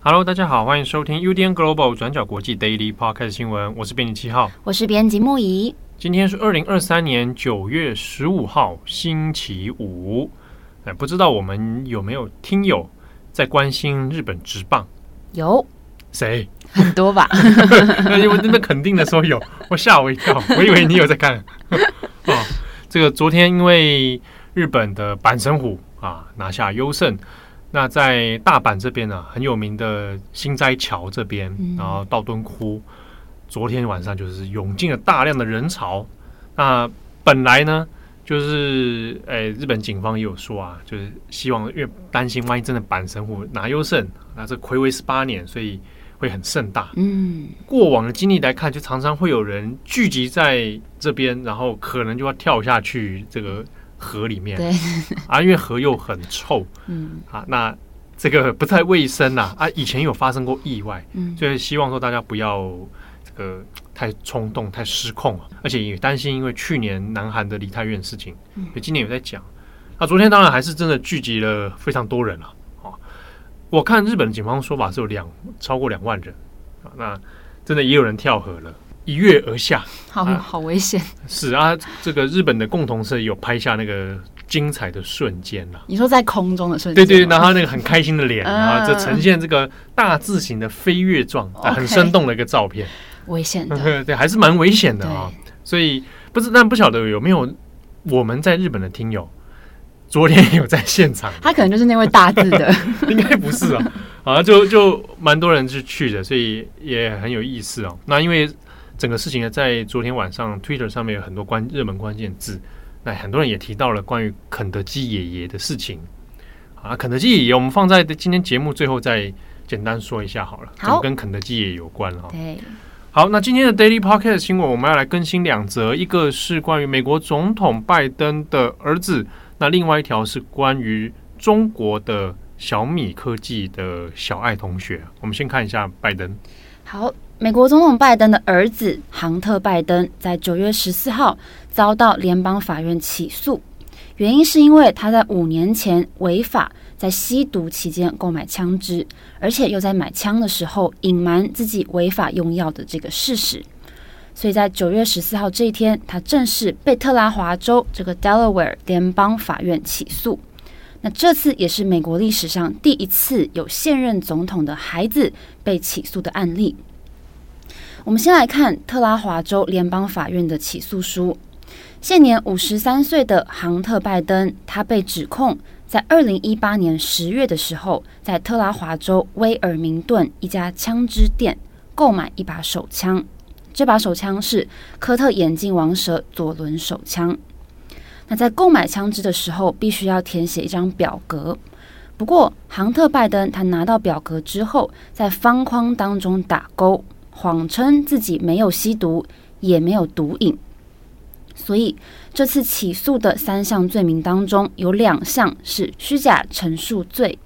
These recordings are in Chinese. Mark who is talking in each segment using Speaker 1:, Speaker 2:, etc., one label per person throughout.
Speaker 1: Hello，大家好，欢迎收听 UDN Global 转角国际 Daily Podcast 新闻，我是编辑七号，
Speaker 2: 我是编辑木仪。
Speaker 1: 今天是二零二三年九月十五号，星期五。哎，不知道我们有没有听友在关心日本职棒？
Speaker 2: 有
Speaker 1: 谁？
Speaker 2: 很多吧？
Speaker 1: 因为那边肯定的说有，我吓我一跳，我以为你有在看。哦，这个昨天因为日本的阪神虎啊拿下优胜，那在大阪这边呢、啊、很有名的新斋桥这边，然后道顿窟。昨天晚上就是涌进了大量的人潮。那本来呢，就是诶、欸，日本警方也有说啊，就是希望，因为担心万一真的板神虎拿优胜，那这暌违十八年，所以会很盛大。嗯，过往的经历来看，就常常会有人聚集在这边，然后可能就要跳下去这个河里面。对 啊，因为河又很臭。嗯，啊，那这个不太卫生呐。啊，以前有发生过意外。嗯，所以希望说大家不要。呃，太冲动、太失控了，而且也担心，因为去年南韩的梨泰院事情，所以今年有在讲。那昨天当然还是真的聚集了非常多人了啊！我看日本警方说法是有两超过两万人啊，那真的也有人跳河了，一跃而下，
Speaker 2: 好好危险。
Speaker 1: 是啊，这个日本的共同社有拍下那个精彩的瞬间了。
Speaker 2: 你说在空中的瞬间，
Speaker 1: 对对，然后那个很开心的脸 啊，这呈现这个大字形的飞跃状，很生动的一个照片。
Speaker 2: 危险的，
Speaker 1: 对，还是蛮危险的啊。所以不知，但不晓得有没有我们在日本的听友，昨天有在现场。
Speaker 2: 他可能就是那位大字的，
Speaker 1: 应该不是啊。啊，就就蛮多人是去的，所以也很有意思哦。那因为整个事情呢，在昨天晚上 Twitter 上面有很多关热门关键字，那很多人也提到了关于肯德基爷爷的事情。啊，肯德基爷爷，我们放在今天节目最后再简单说一下好了，好，跟肯德基爷爷有关哈。对。好，那今天的 Daily Podcast 新闻，我们要来更新两则，一个是关于美国总统拜登的儿子，那另外一条是关于中国的小米科技的小爱同学。我们先看一下拜登。
Speaker 2: 好，美国总统拜登的儿子杭特·拜登在九月十四号遭到联邦法院起诉，原因是因为他在五年前违法。在吸毒期间购买枪支，而且又在买枪的时候隐瞒自己违法用药的这个事实，所以在九月十四号这一天，他正式被特拉华州这个 Delaware 联邦法院起诉。那这次也是美国历史上第一次有现任总统的孩子被起诉的案例。我们先来看特拉华州联邦法院的起诉书，现年五十三岁的杭特·拜登，他被指控。在二零一八年十月的时候，在特拉华州威尔明顿一家枪支店购买一把手枪，这把手枪是科特眼镜王蛇左轮手枪。那在购买枪支的时候，必须要填写一张表格。不过，杭特拜登他拿到表格之后，在方框当中打勾，谎称自己没有吸毒，也没有毒瘾。所以这次起诉的三项罪名当中，有两项是虚假陈述罪。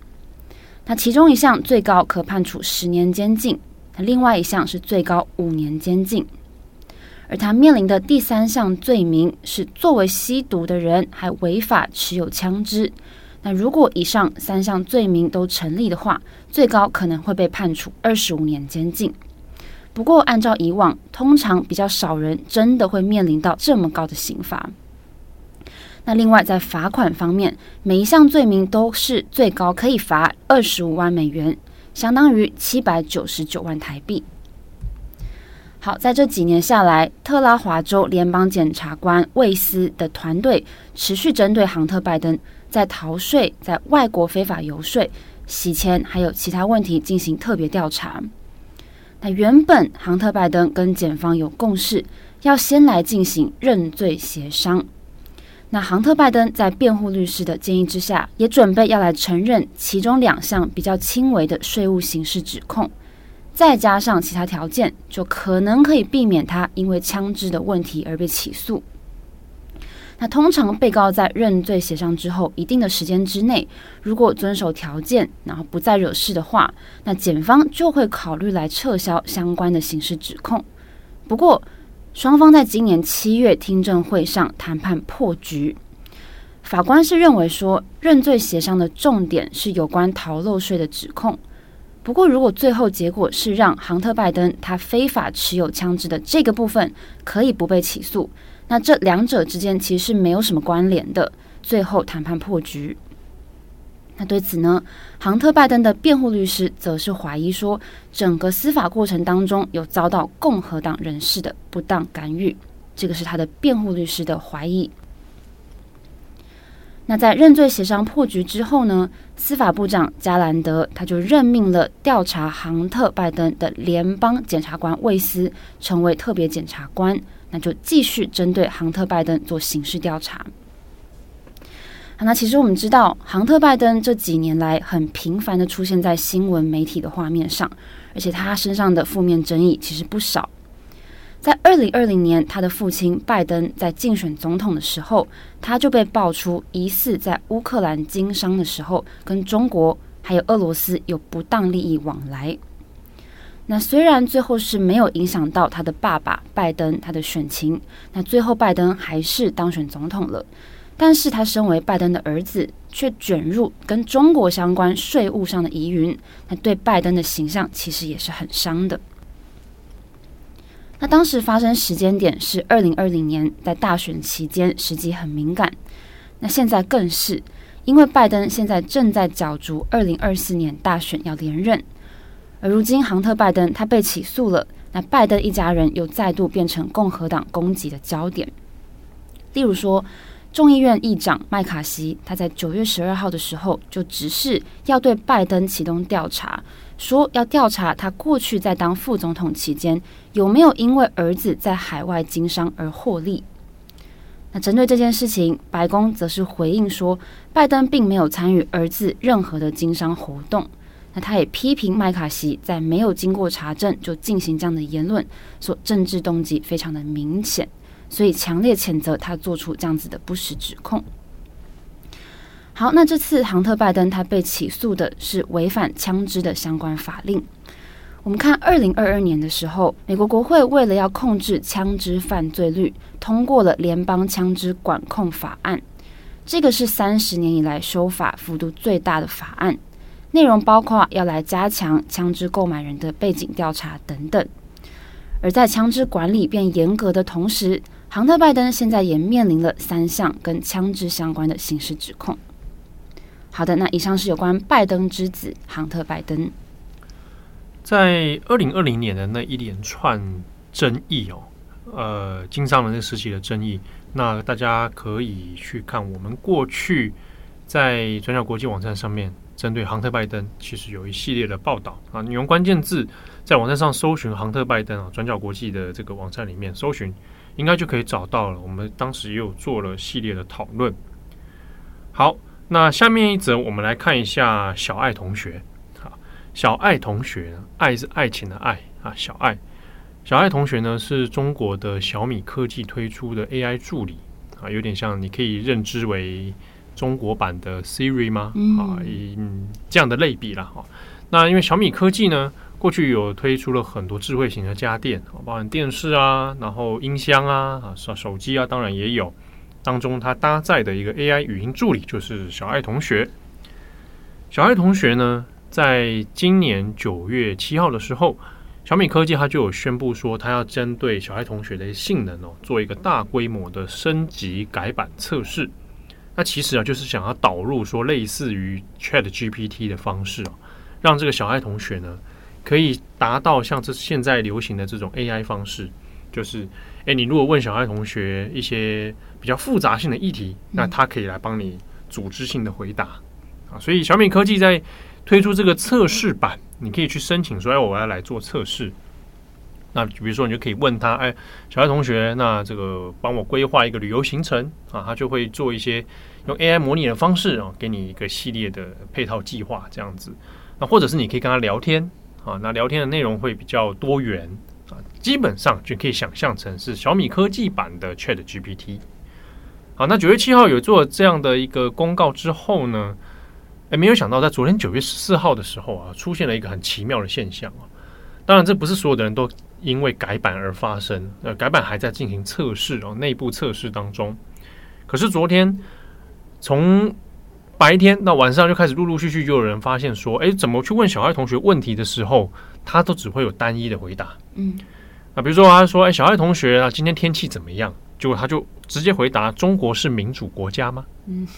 Speaker 2: 那其中一项最高可判处十年监禁，那另外一项是最高五年监禁。而他面临的第三项罪名是作为吸毒的人还违法持有枪支。那如果以上三项罪名都成立的话，最高可能会被判处二十五年监禁。不过，按照以往，通常比较少人真的会面临到这么高的刑罚。那另外，在罚款方面，每一项罪名都是最高可以罚二十五万美元，相当于七百九十九万台币。好，在这几年下来，特拉华州联邦检察官魏斯的团队持续针对杭特·拜登在逃税、在外国非法游说、洗钱还有其他问题进行特别调查。那原本杭特拜登跟检方有共识，要先来进行认罪协商。那杭特拜登在辩护律师的建议之下，也准备要来承认其中两项比较轻微的税务刑事指控，再加上其他条件，就可能可以避免他因为枪支的问题而被起诉。那通常被告在认罪协商之后一定的时间之内，如果遵守条件，然后不再惹事的话，那检方就会考虑来撤销相关的刑事指控。不过，双方在今年七月听证会上谈判破局，法官是认为说认罪协商的重点是有关逃漏税的指控。不过，如果最后结果是让杭特拜登他非法持有枪支的这个部分可以不被起诉。那这两者之间其实是没有什么关联的，最后谈判破局。那对此呢，杭特拜登的辩护律师则是怀疑说，整个司法过程当中有遭到共和党人士的不当干预，这个是他的辩护律师的怀疑。那在认罪协商破局之后呢，司法部长加兰德他就任命了调查杭特拜登的联邦检察官魏斯成为特别检察官。那就继续针对杭特拜登做刑事调查。好，那其实我们知道，杭特拜登这几年来很频繁的出现在新闻媒体的画面上，而且他身上的负面争议其实不少。在二零二零年，他的父亲拜登在竞选总统的时候，他就被爆出疑似在乌克兰经商的时候，跟中国还有俄罗斯有不当利益往来。那虽然最后是没有影响到他的爸爸拜登他的选情，那最后拜登还是当选总统了，但是他身为拜登的儿子，却卷入跟中国相关税务上的疑云，那对拜登的形象其实也是很伤的。那当时发生时间点是二零二零年，在大选期间，时机很敏感。那现在更是，因为拜登现在正在角逐二零二四年大选要连任。而如今，杭特·拜登他被起诉了，那拜登一家人又再度变成共和党攻击的焦点。例如说，众议院议长麦卡锡他在九月十二号的时候就指示要对拜登启动调查，说要调查他过去在当副总统期间有没有因为儿子在海外经商而获利。那针对这件事情，白宫则是回应说，拜登并没有参与儿子任何的经商活动。那他也批评麦卡锡在没有经过查证就进行这样的言论，说政治动机非常的明显，所以强烈谴责他做出这样子的不实指控。好，那这次杭特拜登他被起诉的是违反枪支的相关法令。我们看二零二二年的时候，美国国会为了要控制枪支犯罪率，通过了联邦枪支管控法案，这个是三十年以来修法幅度最大的法案。内容包括要来加强枪支购买人的背景调查等等，而在枪支管理变严格的同时，杭特拜登现在也面临了三项跟枪支相关的刑事指控。好的，那以上是有关拜登之子杭特拜登。
Speaker 1: 在二零二零年的那一连串争议哦，呃，经商人的时期的争议，那大家可以去看我们过去在转角国际网站上面。针对杭特拜登，其实有一系列的报道啊。你用关键字在网站上搜寻杭特拜登啊，转角国际的这个网站里面搜寻，应该就可以找到了。我们当时也有做了系列的讨论。好，那下面一则，我们来看一下小爱同学。好，小爱同学，爱是爱情的爱啊。小爱，小爱同学呢，是中国的小米科技推出的 AI 助理啊，有点像，你可以认知为。中国版的 Siri 吗？啊，嗯，这样的类比啦哈。那因为小米科技呢，过去有推出了很多智慧型的家电，包含电视啊，然后音箱啊，啊手手机啊，当然也有。当中它搭载的一个 AI 语音助理就是小爱同学。小爱同学呢，在今年九月七号的时候，小米科技它就有宣布说，它要针对小爱同学的性能哦，做一个大规模的升级改版测试。那其实啊，就是想要导入说类似于 Chat GPT 的方式啊，让这个小爱同学呢，可以达到像这现在流行的这种 AI 方式，就是，诶，你如果问小爱同学一些比较复杂性的议题，那他可以来帮你组织性的回答啊。所以小米科技在推出这个测试版，你可以去申请说，哎，我要来做测试。那比如说，你就可以问他，哎，小爱同学，那这个帮我规划一个旅游行程啊，他就会做一些用 AI 模拟的方式啊，给你一个系列的配套计划这样子。那或者是你可以跟他聊天啊，那聊天的内容会比较多元啊，基本上就可以想象成是小米科技版的 ChatGPT。好，那九月七号有做这样的一个公告之后呢，哎，没有想到在昨天九月十四号的时候啊，出现了一个很奇妙的现象啊。当然，这不是所有的人都因为改版而发生，呃，改版还在进行测试哦，内部测试当中。可是昨天从白天到晚上就开始陆陆续续就有人发现说，哎，怎么去问小爱同学问题的时候，他都只会有单一的回答。嗯，啊，比如说他说，哎，小爱同学啊，今天天气怎么样？结果他就直接回答：中国是民主国家吗？嗯，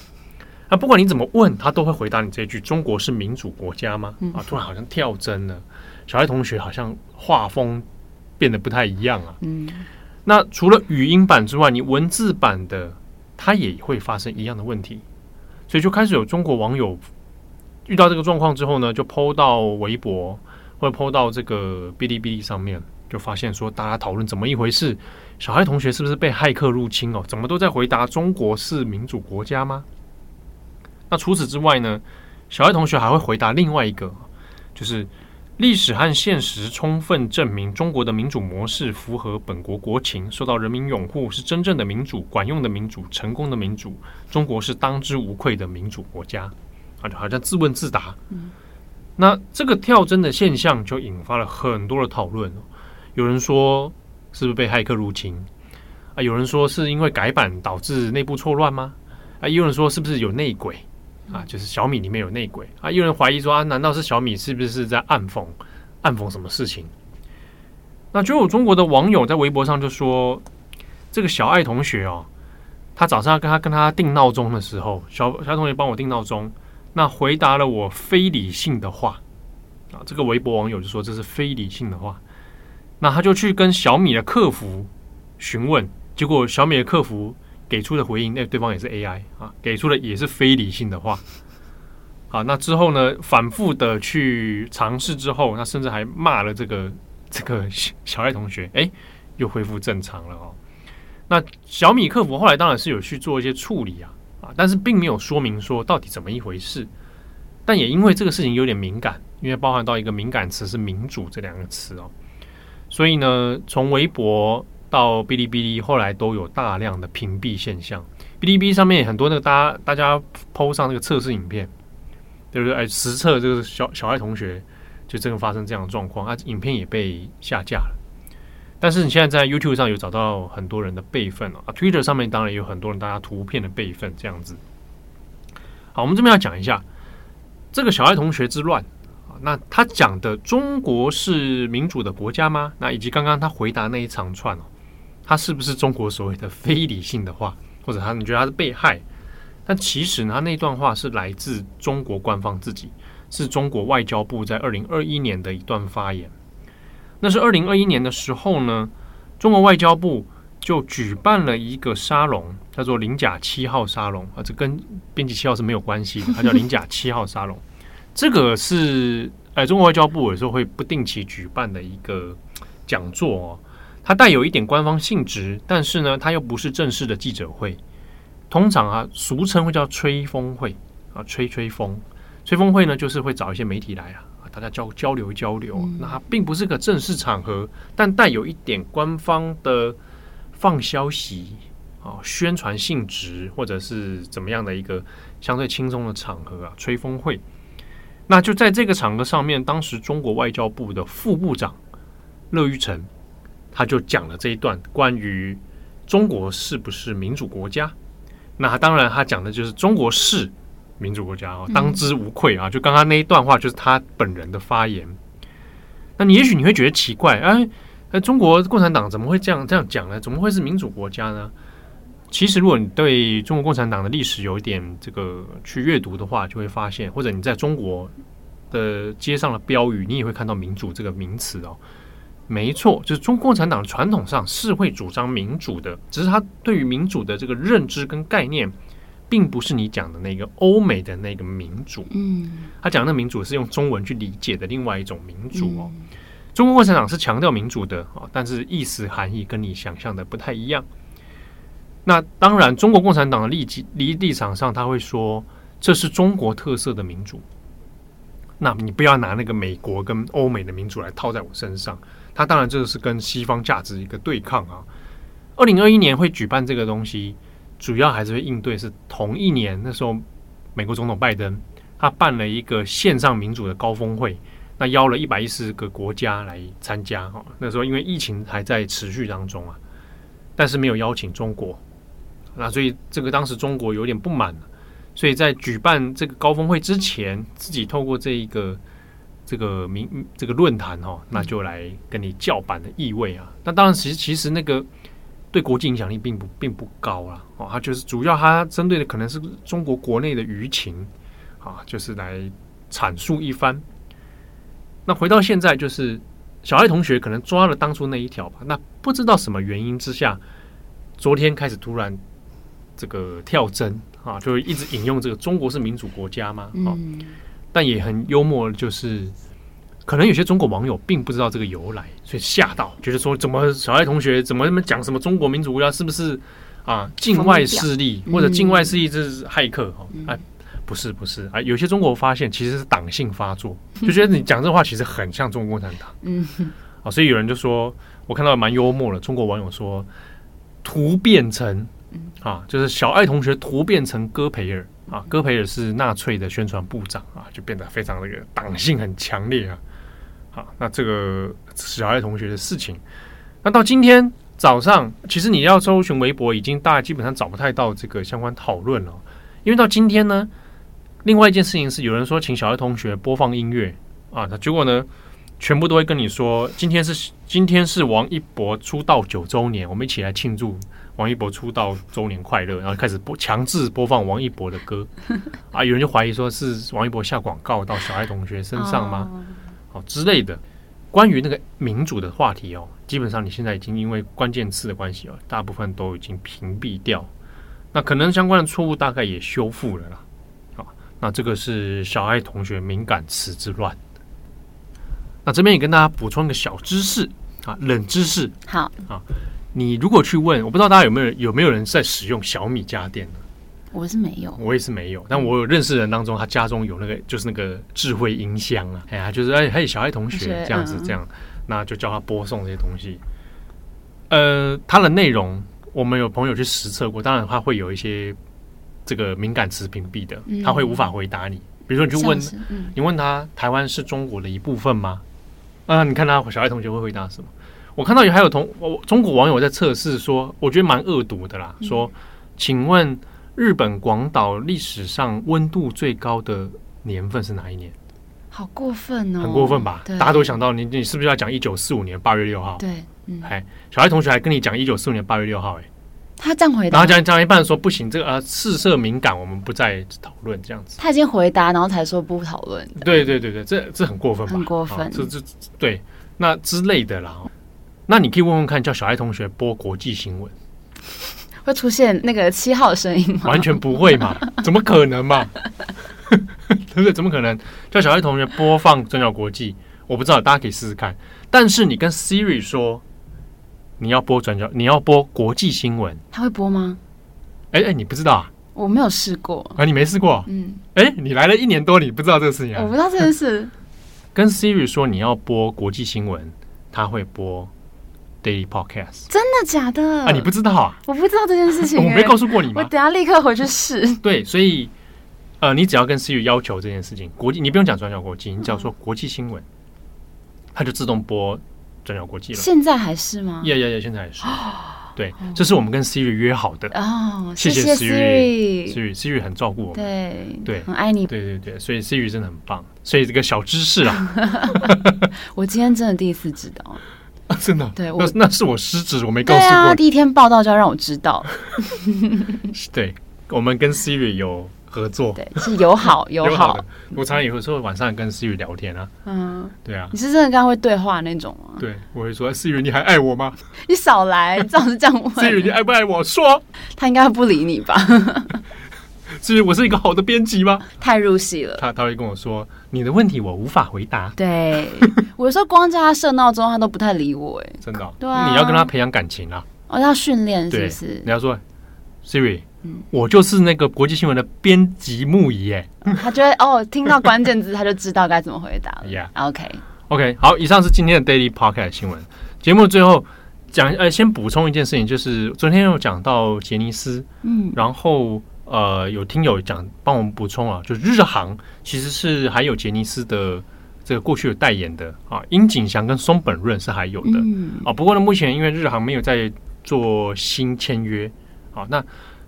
Speaker 1: 啊，不管你怎么问，他都会回答你这句：中国是民主国家吗？啊，突然好像跳针了，小爱同学好像画风变得不太一样啊。嗯，那除了语音版之外，你文字版的，它也会发生一样的问题。所以就开始有中国网友遇到这个状况之后呢，就 PO 到微博或者 PO 到这个哔哩哔哩上面，就发现说大家讨论怎么一回事？小爱同学是不是被骇客入侵哦？怎么都在回答中国是民主国家吗？那除此之外呢？小爱同学还会回答另外一个，就是历史和现实充分证明中国的民主模式符合本国国情，受到人民拥护，是真正的民主、管用的民主、成功的民主。中国是当之无愧的民主国家。啊，就好像自问自答。嗯，那这个跳针的现象就引发了很多的讨论。有人说，是不是被骇客入侵？啊，有人说是因为改版导致内部错乱吗？啊，也有人说是不是有内鬼？啊，就是小米里面有内鬼。啊，有人怀疑说啊，难道是小米是不是在暗讽暗讽什么事情？那就有中国的网友在微博上就说，这个小爱同学哦，他早上要跟他跟他定闹钟的时候，小小爱同学帮我定闹钟。那回答了我非理性的话啊，这个微博网友就说这是非理性的话。那他就去跟小米的客服询问，结果小米的客服给出的回应，那对方也是 AI 啊，给出的也是非理性的话。好，那之后呢，反复的去尝试之后，那甚至还骂了这个 这个小爱同学，哎，又恢复正常了哦。那小米客服后来当然是有去做一些处理啊。啊，但是并没有说明说到底怎么一回事，但也因为这个事情有点敏感，因为包含到一个敏感词是“民主”这两个词哦，所以呢，从微博到哔哩哔哩，后来都有大量的屏蔽现象。哔哩哔哩上面很多那个大家大家 PO 上那个测试影片，对不对？哎，实测这个小小爱同学就真的发生这样的状况，啊，影片也被下架了。但是你现在在 YouTube 上有找到很多人的备份啊，Twitter 上面当然有很多人大家图片的备份这样子。好，我们这边要讲一下这个小爱同学之乱啊，那他讲的中国是民主的国家吗？那以及刚刚他回答那一长串哦，他是不是中国所谓的非理性的话，或者他你觉得他是被害？但其实呢，他那段话是来自中国官方自己，是中国外交部在二零二一年的一段发言。那是二零二一年的时候呢，中国外交部就举办了一个沙龙，叫做“零甲七号沙龙”啊，这跟编辑七号是没有关系的，它叫“零甲七号沙龙”。这个是哎，中国外交部有时候会不定期举办的一个讲座哦，它带有一点官方性质，但是呢，它又不是正式的记者会。通常啊，俗称会叫吹风会啊，吹吹风，吹风会呢，就是会找一些媒体来啊。大家交交流交流，那它并不是个正式场合，但带有一点官方的放消息啊、宣传性质，或者是怎么样的一个相对轻松的场合啊，吹风会。那就在这个场合上面，当时中国外交部的副部长乐玉成，他就讲了这一段关于中国是不是民主国家。那当然，他讲的就是中国是。民主国家哦，当之无愧啊！就刚刚那一段话，就是他本人的发言。那你也许你会觉得奇怪，哎，那中国共产党怎么会这样这样讲呢？怎么会是民主国家呢？其实，如果你对中国共产党的历史有一点这个去阅读的话，就会发现，或者你在中国的街上的标语，你也会看到“民主”这个名词哦。没错，就是中国共产党传统上是会主张民主的，只是他对于民主的这个认知跟概念。并不是你讲的那个欧美的那个民主，嗯，他讲的民主是用中文去理解的另外一种民主哦。嗯、中国共产党是强调民主的哦，但是意思含义跟你想象的不太一样。那当然，中国共产党的立即立立场上，他会说这是中国特色的民主。那你不要拿那个美国跟欧美的民主来套在我身上。他当然这个是跟西方价值一个对抗啊。二零二一年会举办这个东西。主要还是会应对是同一年那时候，美国总统拜登他办了一个线上民主的高峰会，那邀了一百一十个国家来参加哈。那时候因为疫情还在持续当中啊，但是没有邀请中国，那所以这个当时中国有点不满，所以在举办这个高峰会之前，自己透过这一个这个名这个论坛哦，那就来跟你叫板的意味啊。那当然，其实其实那个。对国际影响力并不并不高啦，哦，它就是主要它针对的可能是中国国内的舆情啊，就是来阐述一番。那回到现在，就是小爱同学可能抓了当初那一条吧，那不知道什么原因之下，昨天开始突然这个跳针啊，就一直引用这个中国是民主国家嘛，啊，但也很幽默，就是。可能有些中国网友并不知道这个由来，所以吓到，觉得说怎么小爱同学怎么那么讲什么中国民主国家是不是啊境外势力或者境外势力这是骇客哦？哎，不是不是啊，有些中国发现其实是党性发作，就觉得你讲这话其实很像中国共产党。嗯，啊，所以有人就说，我看到蛮幽默的，中国网友说，突变成啊，就是小爱同学突变成戈培尔啊，戈培尔是纳粹的宣传部长啊，就变得非常那个党性很强烈啊。好，那这个小爱同学的事情，那到今天早上，其实你要搜寻微博，已经大家基本上找不太到这个相关讨论了。因为到今天呢，另外一件事情是，有人说请小爱同学播放音乐啊，那结果呢，全部都会跟你说，今天是今天是王一博出道九周年，我们一起来庆祝王一博出道周年快乐，然后开始播强制播放王一博的歌 啊，有人就怀疑说是王一博下广告到小爱同学身上吗？哦之类的，关于那个民主的话题哦，基本上你现在已经因为关键词的关系哦，大部分都已经屏蔽掉。那可能相关的错误大概也修复了啦。好，那这个是小爱同学敏感词之乱。那这边也跟大家补充一个小知识啊，冷知识。
Speaker 2: 好
Speaker 1: 啊，你如果去问，我不知道大家有没有有没有人在使用小米家电呢？
Speaker 2: 我是没有，
Speaker 1: 我也是没有，但我有认识的人当中，他家中有那个就是那个智慧音箱啊，哎呀，就是哎，还有小爱同学这样子这样，那就叫他播送这些东西。呃，它的内容我们有朋友去实测过，当然他会有一些这个敏感词屏蔽的，他会无法回答你。比如说，你去问，你问他台湾是中国的一部分吗？啊，你看他小爱同学会回答什么？我看到有还有同我中国网友在测试说，我觉得蛮恶毒的啦，说，请问。日本广岛历史上温度最高的年份是哪一年？
Speaker 2: 好过分哦！
Speaker 1: 很过分吧？大家都想到你，你是不是要讲一九四五年八月六号？
Speaker 2: 对，嗯，
Speaker 1: 哎，小爱同学还跟你讲一九四五年八月六号，哎，
Speaker 2: 他这样回答，
Speaker 1: 然后讲讲一半说不行，这个呃，事涉敏感，我们不再讨论这样子。
Speaker 2: 他已经回答，然后才说不讨论。
Speaker 1: 对对对对，这这很过分吧？
Speaker 2: 很过分，
Speaker 1: 这这对那之类的啦。那你可以问问看，叫小爱同学播国际新闻。
Speaker 2: 会出现那个七号的声音吗？
Speaker 1: 完全不会嘛？怎么可能嘛？对不对？怎么可能？叫小爱同学播放转角国际，我不知道，大家可以试试看。但是你跟 Siri 说你要播转角，你要播国际新闻，
Speaker 2: 他会播吗？
Speaker 1: 哎哎，你不知道啊？
Speaker 2: 我没有试过
Speaker 1: 啊，你没试过？嗯，哎，你来了一年多，你不知道这个事情啊？
Speaker 2: 我不知道这件事。
Speaker 1: 跟 Siri 说你要播国际新闻，他会播。Daily Podcast，
Speaker 2: 真的假的？
Speaker 1: 啊，你不知道啊？
Speaker 2: 我不知道这件事情，欸，
Speaker 1: 我没告诉过你吗？
Speaker 2: 我等下立刻回去试。
Speaker 1: 对，所以呃，你只要跟 Siri 要求这件事情，国际你不用讲转角国际，你只要说国际新闻，它就自动播转角国际了。
Speaker 2: 现在还是吗？
Speaker 1: 呀呀呀，现在还是。对，这是我们跟 Siri 约好的
Speaker 2: 哦。
Speaker 1: 谢谢 Siri，Siri 很照顾我们，
Speaker 2: 对
Speaker 1: 对，
Speaker 2: 很爱你，
Speaker 1: 对对对，所以 Siri 真的很棒。所以这个小知识啊，
Speaker 2: 我今天真的第一次知道。
Speaker 1: 真的，
Speaker 2: 对，
Speaker 1: 那那是我失职，我没告诉过。对
Speaker 2: 啊，第一天报道就要让我知道。
Speaker 1: 对，我们跟 Siri 有合作，
Speaker 2: 对，是友好 友好的。
Speaker 1: 我常常有时候晚上跟 Siri 聊天啊，嗯，对啊。
Speaker 2: 你是真的跟他会对话那种吗？
Speaker 1: 对，我会说 Siri，你还爱我吗？
Speaker 2: 你少来，总是这样问。
Speaker 1: Siri，你爱不爱我？说，
Speaker 2: 他应该不理你吧？
Speaker 1: 至于我是一个好的编辑吗？
Speaker 2: 太入戏了。
Speaker 1: 他他会跟我说，你的问题我无法回答。
Speaker 2: 对，我有时候光叫他设闹钟，他都不太理我。哎，
Speaker 1: 真的、哦。
Speaker 2: 对啊。
Speaker 1: 你要跟他培养感情啊。
Speaker 2: 哦，要训练是不是？
Speaker 1: 你要说，Siri，、嗯、我就是那个国际新闻的编辑木仪。哎、
Speaker 2: 嗯，他觉得哦，听到关键字他就知道该怎么回答了。
Speaker 1: Yeah.
Speaker 2: OK。
Speaker 1: OK，好，以上是今天的 Daily Pocket 新闻节目。最后讲呃，先补充一件事情，就是昨天有讲到杰尼斯，
Speaker 2: 嗯，
Speaker 1: 然后呃，有听友讲帮我们补充啊，就日航其实是还有杰尼斯的这个过去有代言的啊，樱井翔跟松本润是还有的、
Speaker 2: 嗯、
Speaker 1: 啊。不过呢，目前因为日航没有在做新签约啊，那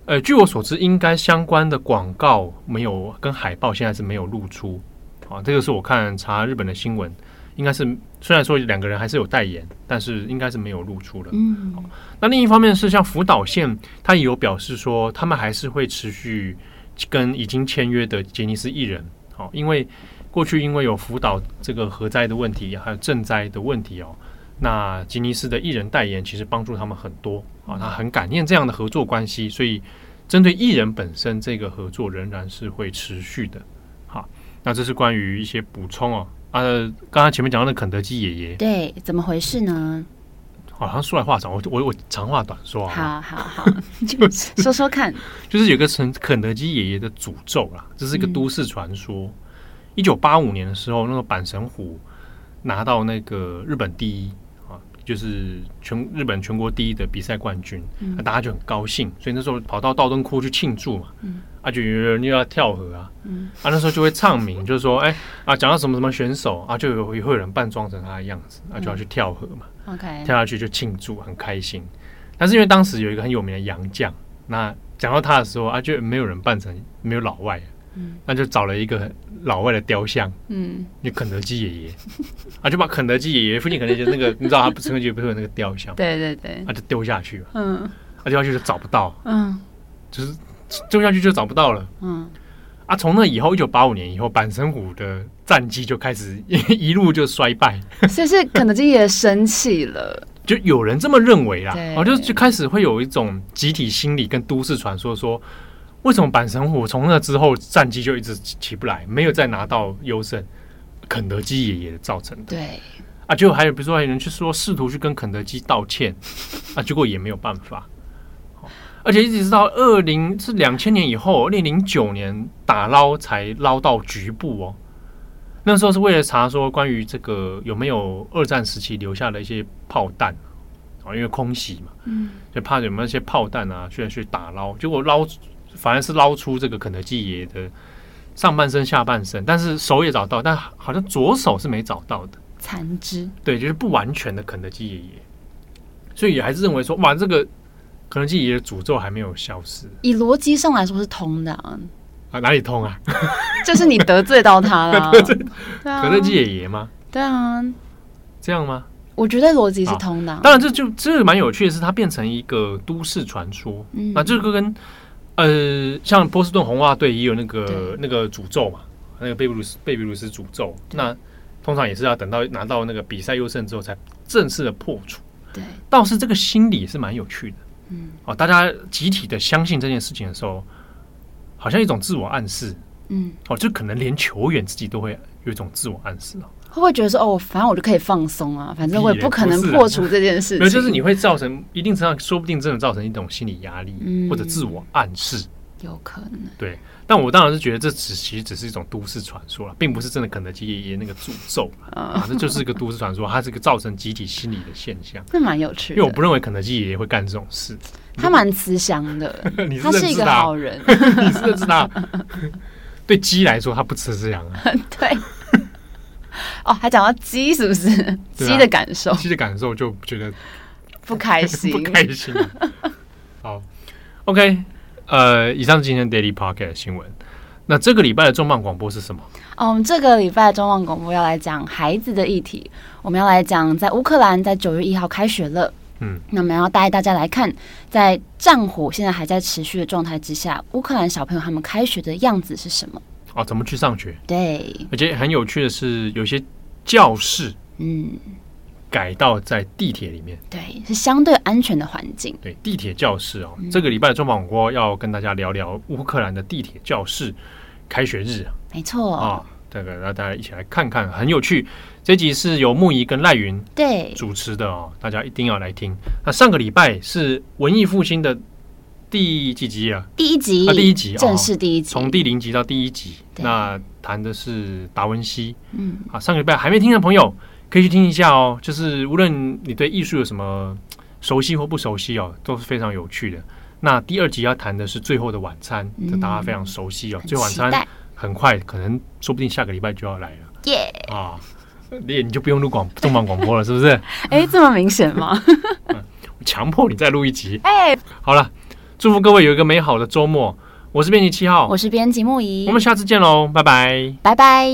Speaker 1: 呃，据我所知，应该相关的广告没有跟海报现在是没有露出啊。这个是我看查日本的新闻。应该是虽然说两个人还是有代言，但是应该是没有露出了。
Speaker 2: 嗯，
Speaker 1: 那另一方面是像福岛县，他也有表示说，他们还是会持续跟已经签约的杰尼斯艺人，好，因为过去因为有福岛这个核灾的问题，还有赈灾的问题哦，那吉尼斯的艺人代言其实帮助他们很多啊，他很感念这样的合作关系，所以针对艺人本身这个合作仍然是会持续的。好，那这是关于一些补充哦。啊，刚刚前面讲到的肯德基爷爷，
Speaker 2: 对，怎么回事呢？
Speaker 1: 好像说来话长，我我我长话短说
Speaker 2: 好好好，就是 说说看，
Speaker 1: 就是有个肯肯德基爷爷的诅咒啦，这是一个都市传说。一九八五年的时候，那个阪神虎拿到那个日本第一啊，就是全日本全国第一的比赛冠军，那、嗯、大家就很高兴，所以那时候跑到道顿窟去庆祝嘛。嗯啊，就有人又要跳河啊，嗯，啊，那时候就会唱名，就是说，哎、欸，啊，讲到什么什么选手啊，就有也会有人扮装成他的样子，啊，就要去跳河嘛、嗯、，OK，跳下去就庆祝，很开心。但是因为当时有一个很有名的洋将，那讲到他的时候啊，就没有人扮成没有老外，嗯，那就找了一个老外的雕像，嗯，就肯德基爷爷，啊，就把肯德基爷爷附近肯德基那个，你知道他不是肯德基不是有那个雕像，
Speaker 2: 对对对，
Speaker 1: 啊，就丢下去了，嗯，啊，丢下去就找不到，嗯，就是。种下去就找不到了。嗯，啊，从那以后，一九八五年以后，阪神虎的战绩就开始一路就衰败。
Speaker 2: 所以是肯德基也生气了，
Speaker 1: 就有人这么认为啦。哦，就就开始会有一种集体心理跟都市传说，说为什么阪神虎从那之后战绩就一直起不来，没有再拿到优胜，肯德基爷爷造成的。
Speaker 2: 对，
Speaker 1: 啊，就还有比如说还有人去说试图去跟肯德基道歉，啊，结果也没有办法。而且一直到二零是两千年以后，二零零九年打捞才捞到局部哦。那时候是为了查说关于这个有没有二战时期留下的一些炮弹啊，因为空袭嘛，嗯，就怕有没有一些炮弹啊，需要去打捞。结果捞反而是捞出这个肯德基爷爷的上半身、下半身，但是手也找到，但好像左手是没找到的
Speaker 2: 残肢。对，
Speaker 1: 就是不完全的肯德基爷爷，所以也还是认为说，哇，这个。肯德基爷爷的诅咒还没有消失，
Speaker 2: 以逻辑上来说是通的啊，
Speaker 1: 啊哪里通啊？
Speaker 2: 就是你得罪到他了，
Speaker 1: 得罪肯德基爷爷吗？
Speaker 2: 对啊，
Speaker 1: 这样吗？
Speaker 2: 我觉得逻辑是通的啊。
Speaker 1: 当然，这就这蛮有趣的是，它变成一个都市传说。嗯，那这个跟呃，像波士顿红袜队也有那个那个诅咒嘛，那个贝布鲁斯贝比鲁斯诅咒，那通常也是要等到拿到那个比赛优胜之后才正式的破除。
Speaker 2: 对，
Speaker 1: 倒是这个心理是蛮有趣的。嗯，哦，大家集体的相信这件事情的时候，好像一种自我暗示。嗯，哦，就可能连球员自己都会有一种自我暗示哦。
Speaker 2: 会不会觉得说，哦，反正我就可以放松啊，反正我也不可能破除这件事情。
Speaker 1: 没有，就是你会造成一定程度上，说不定真的造成一种心理压力，嗯，或者自我暗示。
Speaker 2: 有可能。
Speaker 1: 对，但我当然是觉得这只其实只是一种都市传说了，并不是真的肯德基爷爷那个诅咒啊，这就是一个都市传说，它是一个造成集体心理的现象。
Speaker 2: 那蛮有趣的，
Speaker 1: 因为我不认为肯德基爷爷会干这种事。
Speaker 2: 他蛮慈祥的，他是一个好人，
Speaker 1: 你是认识他？对鸡来说，他不慈祥啊。
Speaker 2: 对。哦，还讲到鸡是不是？鸡、啊、的感受，
Speaker 1: 鸡的感受就觉得
Speaker 2: 不开心，
Speaker 1: 不开心。好，OK。呃，以上是今天 Daily Pocket 的新闻。那这个礼拜的重磅广播是什么？
Speaker 2: 哦，我们这个礼拜的重磅广播要来讲孩子的议题。我们要来讲，在乌克兰，在九月一号开学了。嗯，那我们要带大家来看，在战火现在还在持续的状态之下，乌克兰小朋友他们开学的样子是什么？
Speaker 1: 哦，怎么去上学？
Speaker 2: 对，
Speaker 1: 而且很有趣的是，有些教室，嗯。改到在地铁里面，
Speaker 2: 对，是相对安全的环境。
Speaker 1: 对，地铁教室哦，嗯、这个礼拜的中广播要跟大家聊聊乌克兰的地铁教室开学日。
Speaker 2: 没错
Speaker 1: 啊，这个让大家一起来看看，很有趣。这集是由木仪跟赖云对主持的哦，大家一定要来听。那上个礼拜是文艺复兴的第几集啊？
Speaker 2: 第一集
Speaker 1: 啊，第一集，
Speaker 2: 正式第一集，
Speaker 1: 从第零集到第一集。那谈的是达文西。嗯，啊，上个礼拜还没听的朋友。可以去听一下哦，就是无论你对艺术有什么熟悉或不熟悉哦，都是非常有趣的。那第二集要谈的是《最后的晚餐》，这大家非常熟悉哦。最后晚餐很快，可能说不定下个礼拜就要来了。
Speaker 2: 耶
Speaker 1: 啊，你你就不用录广重磅广播了，是不是？
Speaker 2: 哎，这么明显吗？
Speaker 1: 我 强迫你再录一集。
Speaker 2: 哎，
Speaker 1: 好了，祝福各位有一个美好的周末。我是编辑七号，
Speaker 2: 我是编辑木仪，
Speaker 1: 我们下次见喽，拜拜，
Speaker 2: 拜拜。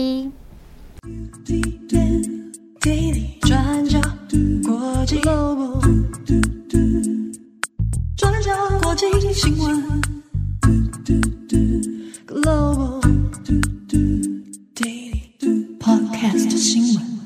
Speaker 3: Daily 转角国际 Globe 转角，国际新闻 Daily podcast 新闻